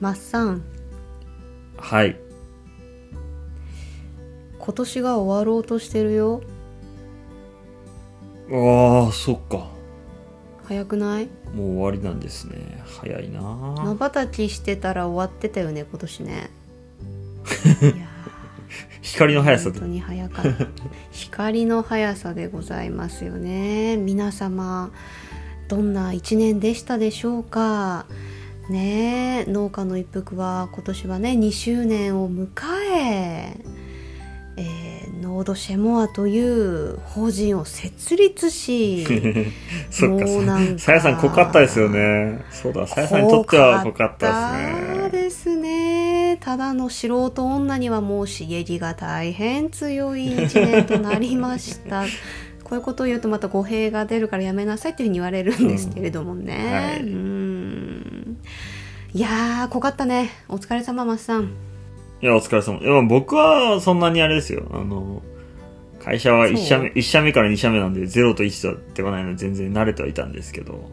マッサン。はい。今年が終わろうとしてるよ。ああそっか。早くない？もう終わりなんですね。早いな。まばたきしてたら終わってたよね今年ね。光の速さで本当に早かった。光の速さでございますよね。皆様どんな一年でしたでしょうか？ね。え農家の一服は今年はね2周年を迎ええーノードシェモアという法人を設立し そっかもうなんかさやさん濃かったですよね。そうださやさんにとっては濃かったですね。ですね。ただの素人女にはもう刺激が大変強い一年となりました。こういうことを言うとまた語弊が出るからやめなさいっていうふうに言われるんですけれどもね、うんはい。うんいやー濃かったね。お疲れ様マスさんいやお疲れ様。いや僕はそんなにあれですよ。あの会社は1社目一社目から2社目なんで0と1ではないので全然慣れてはいたんですけど。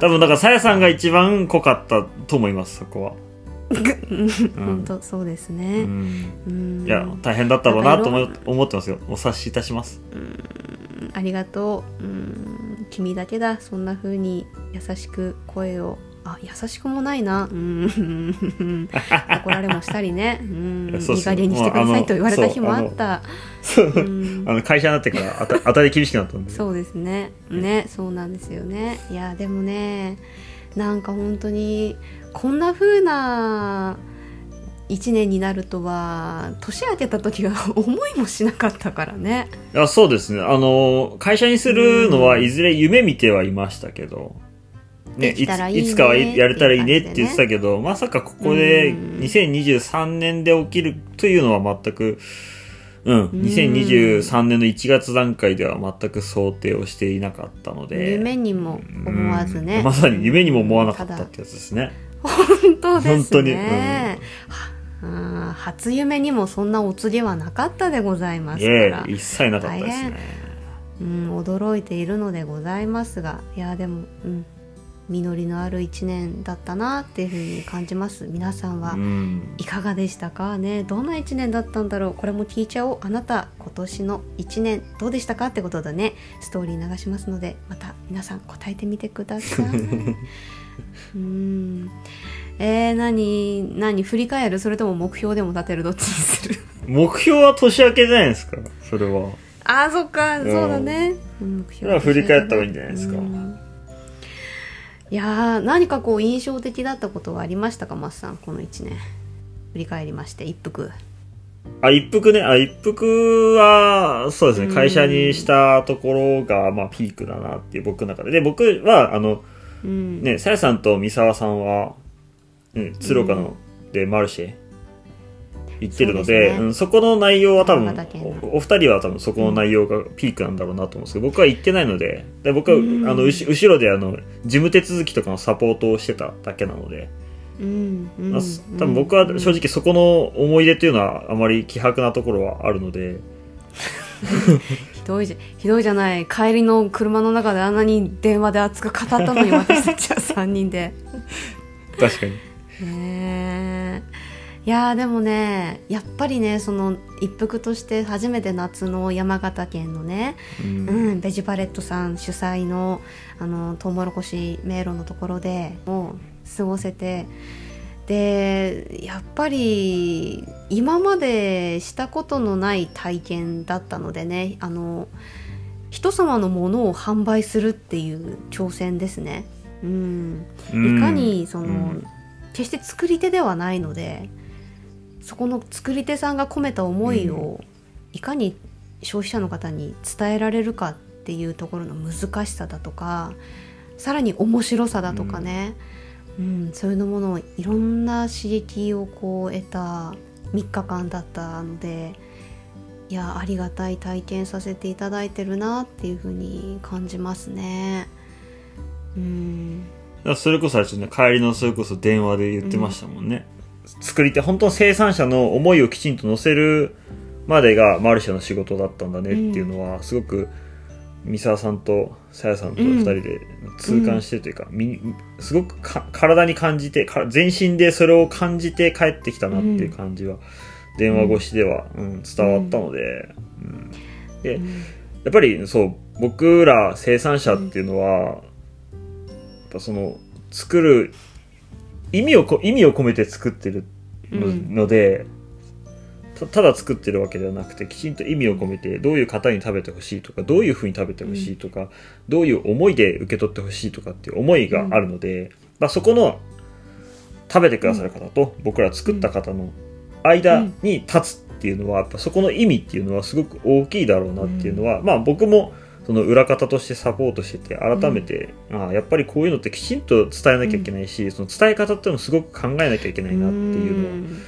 多分だからさやさんが一番濃かったと思いますそこは。本当そうですうね、ん。うん。いや大変だったろうなと思思ってますよ。お察しいたします。ありがとう。うん。君だけだ。そんな風に優しく声をあ優しくもないな。うん。怒られもしたりね。うん。いいい加減にしてくださいと言われた日もあった。あの会社になってから当たり厳しくなったんで。そうですね。ねそうなんですよね。いやでもねなんか本当にこんな風な一年になるとは年明けた時は思いもしなかったからね。いやそうですね。あの会社にするのはいずれ夢見てはいましたけど、ね、できたらいついつかはやれたらいいねって言ってたけど、まさかここでうん。2023年で起きるというのは全く、うん、2023年の1月段階では全く想定をしていなかったので。夢にも思わずね。うん。まさに夢にも思わなかったってやつですね。本当ですね。本当に。うん。初夢にもそんなお告げはなかったでございますいから、え一切なかったですね。うん、驚いているのでございますが。いやでも、うん、実りのある一年だったなっていうふうに感じます。皆さんはうん。いかがでしたか？ねどんな一年だったんだろう？これも聞いちゃおう。あなた今年の一年どうでしたかってことでねストーリー流しますのでまた皆さん答えてみてください。うん。えー、何何振り返る？それとも目標でも立てる？どっちにする？目標は年明けじゃないですか、それは。あーそっか、んそうだね。目標それは振り返った方がいいんじゃないですか。うんいやー何かこう印象的だったことはありましたかマスさんこの1年振り返りまして一服あ、一服ね。あ、一服は、そうですね。うん会社にしたところが、まあ、ピークだなっていう僕の中で。で、僕は、あの、うんね、さやさんと三沢さんは、うん、鶴岡の、で、マルシェ、行ってるので、ね。うん、そこの内容は多分お、お二人は多分そこの内容がピークなんだろうなと思うんですけど、僕は行ってないので、で僕は、うん。あの、うし後ろで、あの、事務手続きとかのサポートをしてただけなので、うんうんまあ、多分僕は正うん直そこの思い出っていうのはあまり希薄なところはあるので、ひどいじゃひどいじゃない。帰りの車の中であんなに電話で熱く語ったのに私たちは3人で。確かに。ねえいやーでもねやっぱりねその一服として初めて夏の山形県のね、うん。うん、ベジパレットさん主催のあのトウモロコシ迷路のところでもう過ごせてでやっぱり今までしたことのない体験だったのでねあの人様のものを販売するっていう挑戦ですね。うん、いかにその、うん。決して作り手ではないのでそこの作り手さんが込めた思いをいかに消費者の方に伝えられるかっていうところの難しさだとかさらに面白さだとかね、うん。そういうのものをいろんな刺激をこう得た3日間だったのでいやありがたい体験させていただいてるなっていうふうに感じますね。うん。それこそあれね、帰りのそれこそ電話で言ってましたもんね。作り手、本当の生産者の思いをきちんと乗せるまでがマルシェの仕事だったんだねっていうのは、すごく三沢さんとさやさんと二人で痛感してるというか、みすごくか体に感じてか全身でそれを感じて帰ってきたなっていう感じは、電話越しでは、うん。伝わったので、うん。でうん。やっぱりそう僕ら生産者っていうのは、やっぱその作る意味をこ意味を込めて作ってるの,、うん。たただ作ってるわけではなくてきちんと意味を込めてどういう方に食べてほしいとかどういうふうに食べてほしいとか、どういう思いで受け取ってほしいとかっていう思いがあるので、まあ、そこの食べてくださる方と僕ら作った方の間に立つっていうのはやっぱそこの意味っていうのはすごく大きいだろうなっていうのは、まあ僕もその裏方としてサポートしてて改めて、ああやっぱりこういうのってきちんと伝えなきゃいけないし、その伝え方っていうのをすごく考えなきゃいけないなっていうのを、ん。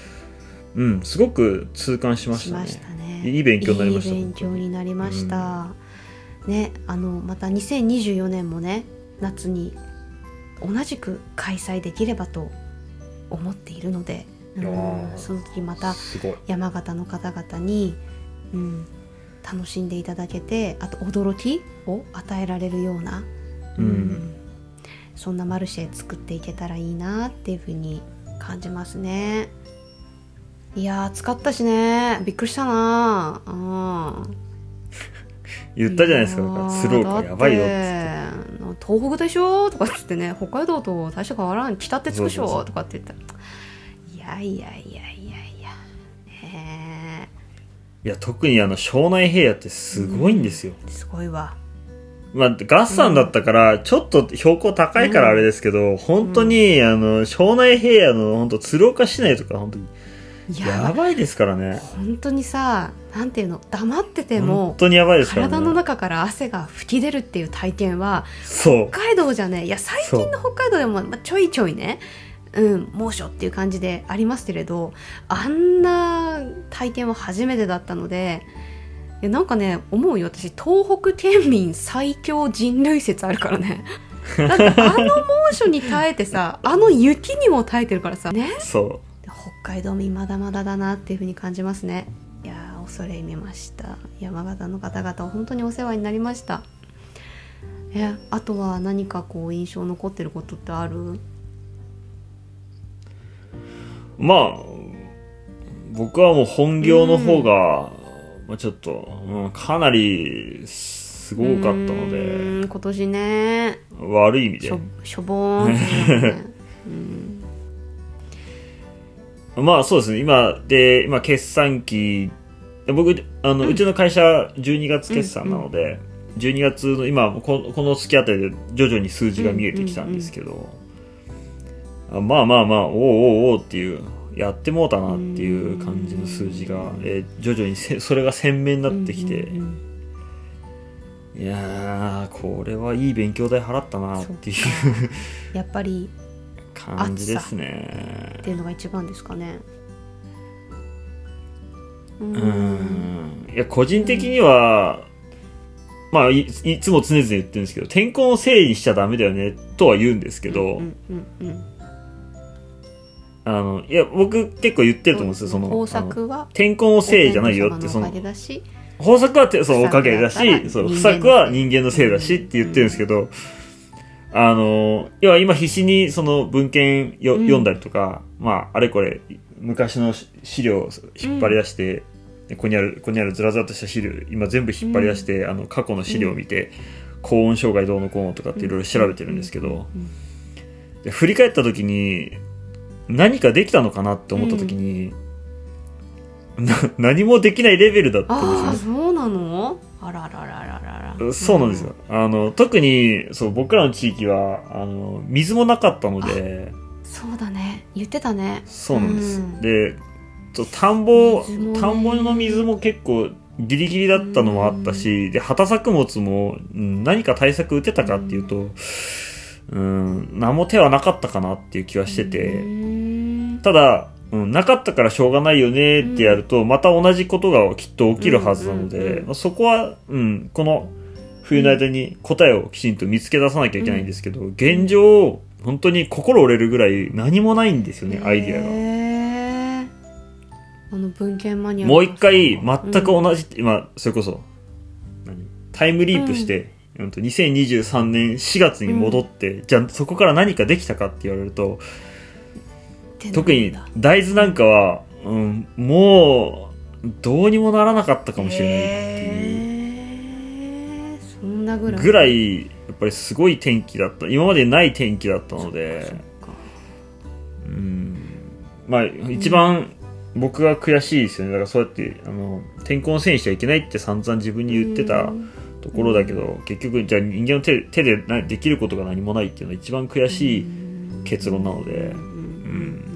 うん、すごく痛感しまししたまね。したね。いい勉強になりましたいい勉強になりました、ねあのまた2024年もね夏に同じく開催できればと思っているので、うんその時また。山形の方々に、うん、楽しんでいただけてあと驚きを与えられるような、うん。そんなマルシェ作っていけたらいいなっていうふうに感じますね。いやー使ったしね。びっくりしたな。うん。言ったじゃないですか、スローがやばいよっつって。東北でしょとかっつってね。北海道と大して変わらん。北ってつくでしょとかって言ったら。いやいやいやいやいや。ねいや、特にあの、庄内平野ってすごいんですよ。えすごいわまあ、ガッサンだったから、ちょっと標高高いからあれですけど、本当に、あの、庄内平野の本当鶴岡市内とか本当にいややばいですからね。本当にさなんていうの黙ってて本も当にやばいですからね。体の中から汗が吹き出るっていう体験はそう。北海道じゃねいや最近の北海道でも、まあ、ちょいちょいねうん猛暑っていう感じでありますけれどあんな体験は初めてだったのでいやなんかね思うよ。私東北県民最強人類説あるからね。だってあの猛暑に耐えてさあの雪にも耐えてるからさね。そ北海道民まだまだだなっていうふうに感じますね。いやー恐れ入めました。山形の方々は本当にお世話になりました。えあとは何かこう印象残ってることってある？う。まあ、僕はもう本業の方が、まあちょっと、うん、かなりすごかったのうで、今年ね。悪い意味で。しょ。しょぼーん まあそうですね、今で、今決算期、僕、あの、うちの会社12月決算なので、12月の今こ、この月あたりで徐々に数字が見えてきたんですけど、あまあまあまあ、おうおうおうっていう、やってもうたなっていう感じの数字が、えー徐々にせ それが鮮明になってきて、うんうんうん。いやー、これはいい勉強代払ったなっていうやっぱり感じですね。っ。ていうのが一番ですかね。うん。いや個人的には、まあいいつも常々言ってるんですけど天候のせいにしちゃダメだよねとは言うんですけど、うんうんうんあのいや僕結構言ってると思うんですよ、その豊あの作は天候のせいじゃないよってその豊作はてそのおかげだしそう不作は人間のせいだしって言ってるんですけど、あの要は今必死にその文献よ、うん。読んだりとかまああれこれ昔の資料を引っ張り出して、ここにあるここにあるずらずらっとした資料今全部引っ張り出して、あの過去の資料を見て、高温障害どうのこうのとかっていろいろ調べてるんですけど、うん。で振り返った時に何かできたのかなって思った時に、な何もできないレベルだったんですよねああそうなの？あらららららら。そうなんですよ。あの、特に、そう、僕らの地域は、あの、水もなかったので、そうだね。言ってたね。そうなんです。うん。で、田んぼ、ね。田んぼの水も結構ギリギリだったのもあったし、で、畑作物も、うん何か対策打てたかっていうと、うん、何も手はなかったかなっていう気はしてうて、ーんただ、うん、なかったからしょうがないよねってやると、また同じことがきっと起きるはずなので、うんうんうんまあそこは、うん、この冬の間に答えをきちんと見つけ出さなきゃいけないんですけど、現状、本当に心折れるぐらい何もないんですよね、アイディアが。あの文献マニアもう一回、全く同じ、今、それこそ、何？タイムリープして、うん、と2023年4月に戻って、じゃあそこから何かできたかって言われると特に大豆なんかは、うん、もうどうにもならなかったかもしれないっていう。そんなぐらい。ぐらいやっぱりすごい天気だった。今までない天気だったので。うん。まあ一番僕が悔しいですよね。だからそうやってあの天候のせいにしちゃいけないって散々自分に言ってたうん。ところだけど結局じゃあ人間の手手でなできることが何もないっていうのが一番悔しい結論なので。うん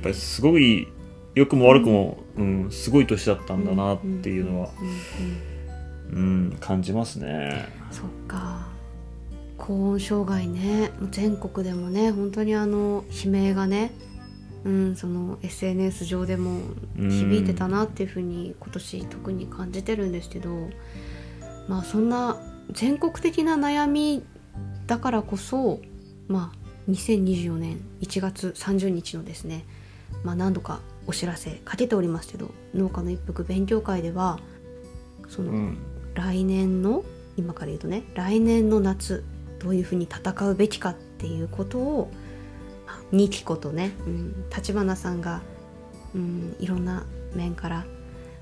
っぱりすごい良くも悪くも、うん、すごい年だったんだなっていうのは、うん、感じますね。そっか高温障害ね全国でもね本当にあの悲鳴がねうんその SNS 上でも響いてたなっていうふうに今年特に感じてるんですけどまあそんな全国的な悩みだからこそまあ2024年1月30日のですねまあ何度かお知らせかけておりますけど農家の一服勉強会ではその、うん。来年の今から言うとね来年の夏どういうふうに戦うべきかっていうことをあニキコとね立花、さんが、うん、いろんな面から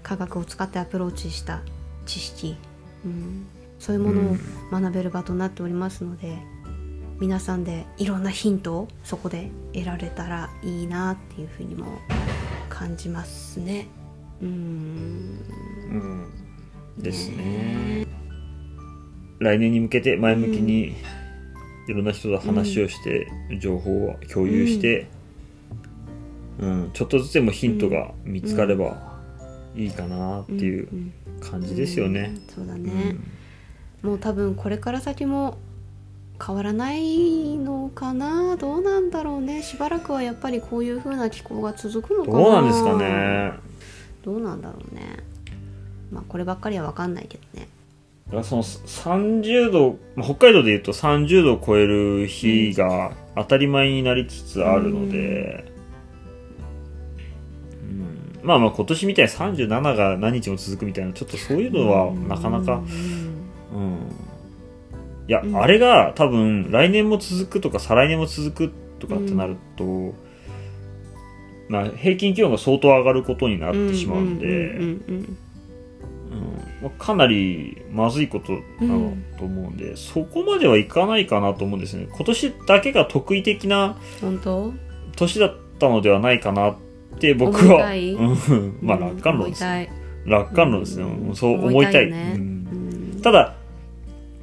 科学を使ってアプローチした知識、うん、そういうものを学べる場となっておりますので、皆さんでいろんなヒントをそこで得られたらいいなっていうふうにも感じますね。うん。うん。ですね。来年に向けて前向きにいろんな人と話をして、情報を共有して、うん。ちょっとずつでもヒントが見つかればいいかなっていううん感じですよね。うん。そうだうね、ん。もう多分これから先も変わらないのかな？どうなんだろうね。しばらくはやっぱりこういう風な気候が続くのかな。どうなんですかね。どうなんだろうね。まあこればっかりは分かんないけどね。だからその30度、まあ北海道でいうと30度を超える日が当たり前になりつつあるので、うん。まあまあ今年みたいに37が何日も続くみたいなちょっとそういうのはなかなか、うんうん、いや、うん。あれが多分来年も続くとか再来年も続くとかってなると、まあ平均気温が相当上がることになってしまうんで、かなりまずいことなのと思うんで、そこまではいかないかなと思うんですね。今年だけが得意的な年だったのではないかなって僕は まあ楽観論です、思いたい。楽観論ですね、うん。そう思いたい。ただ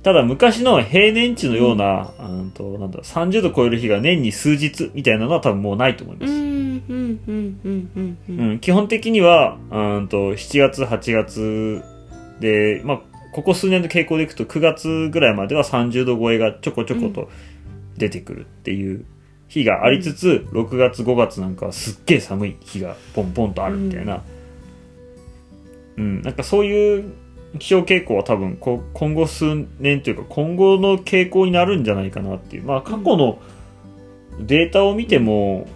ただ昔の平年値のような,、うん、となんだ30度超える日が年に数日みたいなのは多分もうないと思います、うんうんうんうんうんううんん、基本的にはうんと7月8月で、まあ、ここ数年の傾向でいくと9月ぐらいまでは30度超えがちょこちょこと出てくるっていう日がありつつ、6月5月なんかはすっげえ寒い日がポンポンとあるみたいな、うんなんかそういう気象傾向は多分こ今後数年というか今後の傾向になるんじゃないかなっていう。まあ過去のデータを見ても、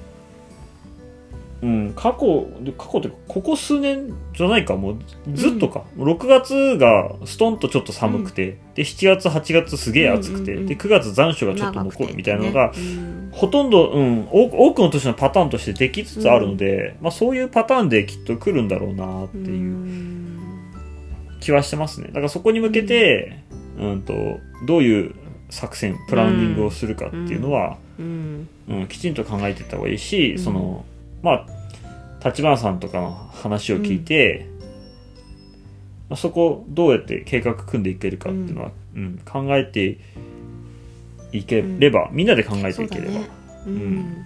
うん、過去、過去っていうか、ここ数年じゃないか、もうずっとか。6月がストンとちょっと寒くて、で、7月、8月すげえ暑くて、うんうんうんで、9月残暑がちょっと残るみたいなのが、ねほとんど、うん、多くの年のパターンとしてできつつあるので、まあそういうパターンできっと来るんだろうなってうんいう。うん気はしてますね。だからそこに向けて、うん。と、どういう作戦、プランニングをするかっていうのは、うん。うん、きちんと考えていった方がいいし、うん。そのまあ立花さんとかの話を聞いて、まあ、そこをどうやって計画組んでいけるかっていうのは、うん。考えていければ、みんなで考えていければ。うん。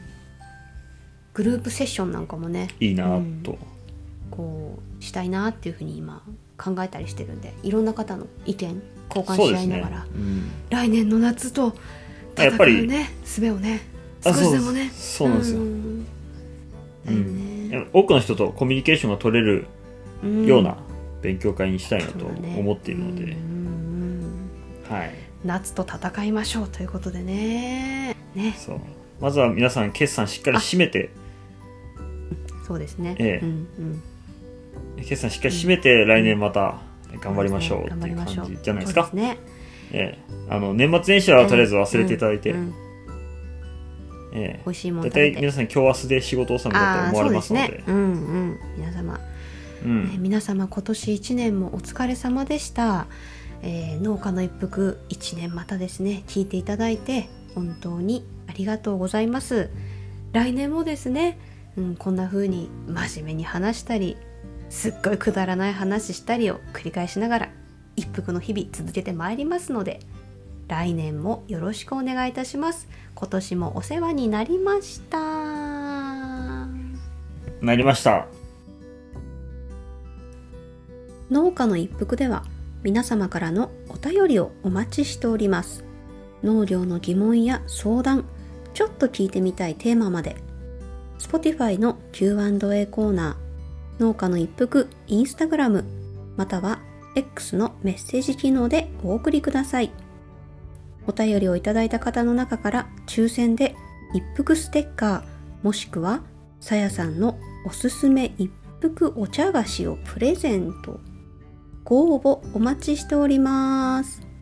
グループセッションなんかもね。いいなと、こうしたいなっていうふうに今考えたりしてるんでいろんな方の意見交換し合いながら、うん。来年の夏と戦やっぱりうね術をねあ少しでもね。そうなんですよ、ん。だよいね。や多くの人とコミュニケーションが取れるうん。ような勉強会にしたいなと思っているので、うんうんうん。はい。夏と戦いましょうということでね。ね。そう。まずは皆さん決算しっかり締めて。そうですね、ええ。うんうん決算しっかり締めて来年また、頑張りましょうっていう感じじゃないですか？そうね。ええ。あの年末年始はとりあえず忘れていただいて、うんうんえ美味しいもえ大体皆さん今日明日で仕事納めだと思われますので。うんうん。皆様、うん。ね皆様今年1年もお疲れ様でした、えー農家の一服1年またですね聞いていただいて本当にありがとうございます。来年もですね、うん、こんな風に真面目に話したりすっごいくだらない話したりを繰り返しながら一服の日々続けてまいりますので来年もよろしくお願いいたします。今年もお世話になりました。なりました。農家の一服では皆様からのお便りをお待ちしております。農業の疑問や相談ちょっと聞いてみたいテーマまで Spotify の Q&A コーナー農家の一服インスタグラムまたは X のメッセージ機能でお送りください。お便りをいただいた方の中から抽選で一服ステッカーもしくはさやさんのおすすめ一服お茶菓子をプレゼント。ご応募お待ちしております。